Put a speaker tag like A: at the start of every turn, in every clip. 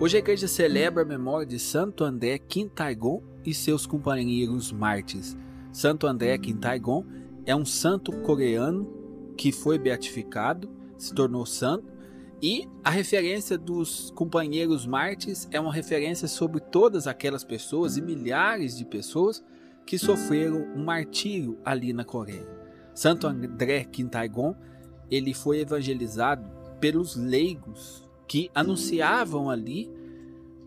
A: Hoje a igreja celebra a memória de Santo André Quintaigon e seus companheiros mártires. Santo André Quintaigon é um santo coreano que foi beatificado, se tornou santo, e a referência dos companheiros mártires é uma referência sobre todas aquelas pessoas e milhares de pessoas que sofreram um martírio ali na Coreia. Santo André Quintaigon, ele foi evangelizado pelos leigos que anunciavam ali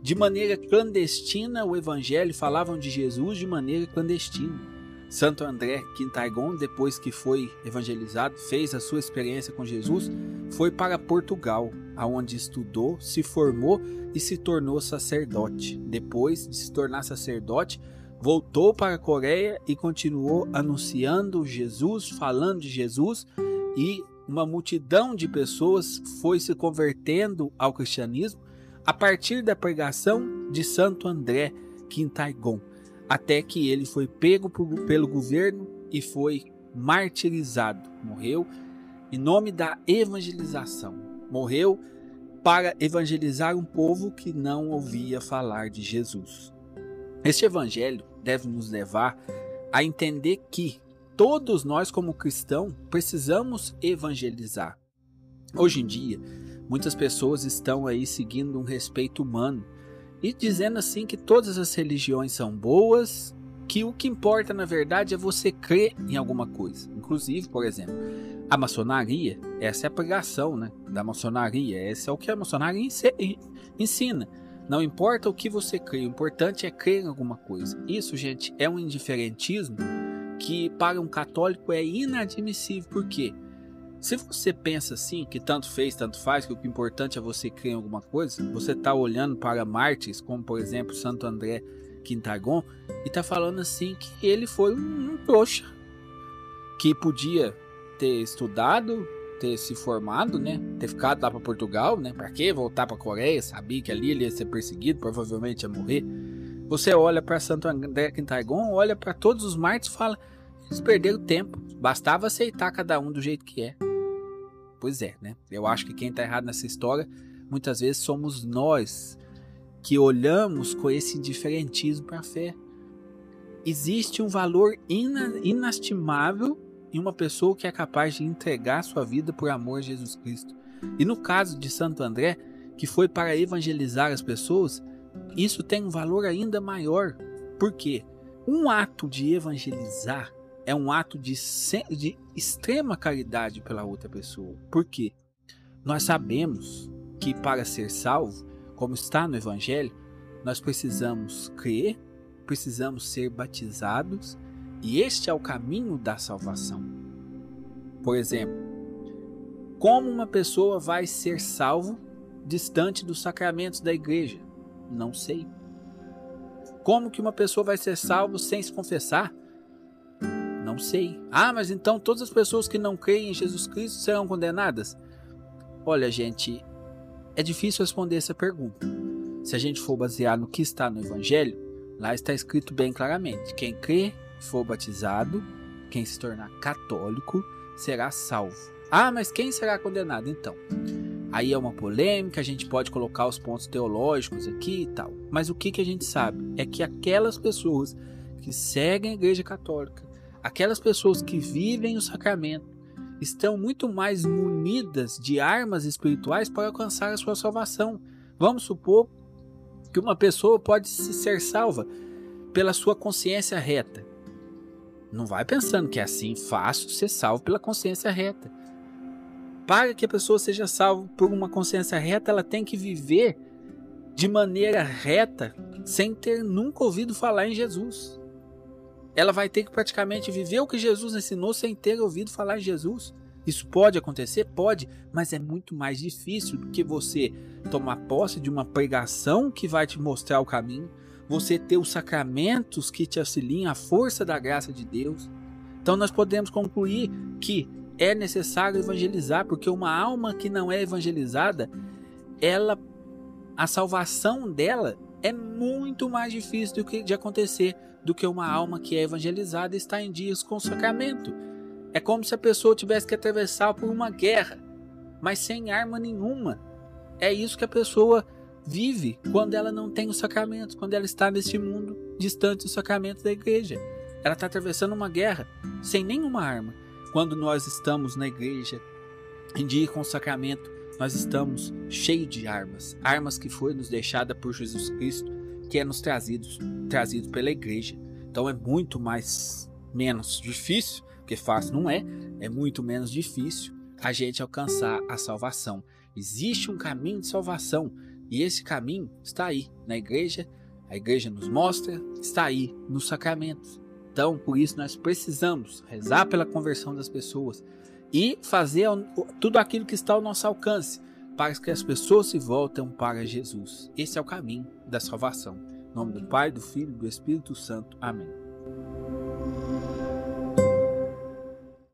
A: de maneira clandestina o evangelho, falavam de Jesus de maneira clandestina. Santo André Quintaigon, depois que foi evangelizado, fez a sua experiência com Jesus, foi para Portugal, aonde estudou, se formou e se tornou sacerdote. Depois de se tornar sacerdote, voltou para a Coreia e continuou anunciando Jesus, falando de Jesus e uma multidão de pessoas foi se convertendo ao cristianismo a partir da pregação de Santo André Quintaigon, até que ele foi pego pelo governo e foi martirizado. Morreu em nome da evangelização. Morreu para evangelizar um povo que não ouvia falar de Jesus. Este evangelho deve nos levar a entender que todos nós, como cristãos, precisamos evangelizar. Hoje em dia, muitas pessoas estão aí seguindo um respeito humano e dizendo assim que todas as religiões são boas, que o que importa na verdade é você crer em alguma coisa. Inclusive, por exemplo, a maçonaria, essa é a pregação né, da maçonaria, esse é o que a maçonaria ensina. Não importa o que você crê, o importante é crer em alguma coisa. Isso, gente, é um indiferentismo que para um católico é inadmissível. Por quê? Se você pensa assim, que tanto fez, tanto faz, que o importante é você crer em alguma coisa, você está olhando para mártires, como por exemplo Santo André Quintagon, e está falando assim que ele foi um, um trouxa, que podia ter estudado, ter se formado, né? Ter ficado lá para Portugal, né? Para que voltar para Coreia? Sabia que ali ele ia ser perseguido, provavelmente ia morrer. Você olha para Santo André Quintagon, olha para todos os mártires e fala: eles perderam tempo. Bastava aceitar cada um do jeito que é. Pois é, né? Eu acho que quem está errado nessa história muitas vezes somos nós que olhamos com esse indiferentismo para a fé. Existe um valor ina inastimável em uma pessoa que é capaz de entregar sua vida por amor a Jesus Cristo. E no caso de Santo André, que foi para evangelizar as pessoas, isso tem um valor ainda maior. Por quê? Um ato de evangelizar é um ato de, de extrema caridade pela outra pessoa. Por quê? Nós sabemos que para ser salvo, como está no Evangelho, nós precisamos crer, precisamos ser batizados, e este é o caminho da salvação. Por exemplo, como uma pessoa vai ser salvo distante dos sacramentos da igreja? Não sei. Como que uma pessoa vai ser salvo sem se confessar? Não sei. Ah, mas então todas as pessoas que não creem em Jesus Cristo serão condenadas? Olha, gente, é difícil responder essa pergunta. Se a gente for basear no que está no Evangelho, lá está escrito bem claramente: quem crê for batizado, quem se tornar católico, será salvo. Ah, mas quem será condenado então? Aí é uma polêmica, a gente pode colocar os pontos teológicos aqui e tal. Mas o que, que a gente sabe é que aquelas pessoas que seguem a Igreja Católica, Aquelas pessoas que vivem o sacramento estão muito mais munidas de armas espirituais para alcançar a sua salvação. Vamos supor que uma pessoa pode ser salva pela sua consciência reta. Não vai pensando que é assim fácil ser salvo pela consciência reta. Para que a pessoa seja salva por uma consciência reta, ela tem que viver de maneira reta, sem ter nunca ouvido falar em Jesus ela vai ter que praticamente viver o que Jesus ensinou sem ter ouvido falar em Jesus. Isso pode acontecer? Pode, mas é muito mais difícil do que você tomar posse de uma pregação que vai te mostrar o caminho, você ter os sacramentos que te auxiliam, a força da graça de Deus. Então nós podemos concluir que é necessário evangelizar, porque uma alma que não é evangelizada, ela a salvação dela é muito mais difícil do de acontecer do que uma alma que é evangelizada está em dias com o sacramento. É como se a pessoa tivesse que atravessar por uma guerra, mas sem arma nenhuma. É isso que a pessoa vive quando ela não tem os sacramentos, quando ela está neste mundo distante dos sacramentos da igreja. Ela está atravessando uma guerra sem nenhuma arma. Quando nós estamos na igreja, em dia com o sacramento, nós estamos cheios de armas, armas que foi nos deixada por Jesus Cristo, que é nos trazidos, trazido pela igreja. Então é muito mais menos difícil, que fácil não é, é muito menos difícil a gente alcançar a salvação. Existe um caminho de salvação e esse caminho está aí na igreja. A igreja nos mostra, está aí nos sacramentos. Então, por isso nós precisamos rezar pela conversão das pessoas e fazer tudo aquilo que está ao nosso alcance para que as pessoas se voltem para Jesus. Esse é o caminho da salvação. Em nome do Pai, do Filho e do Espírito Santo. Amém.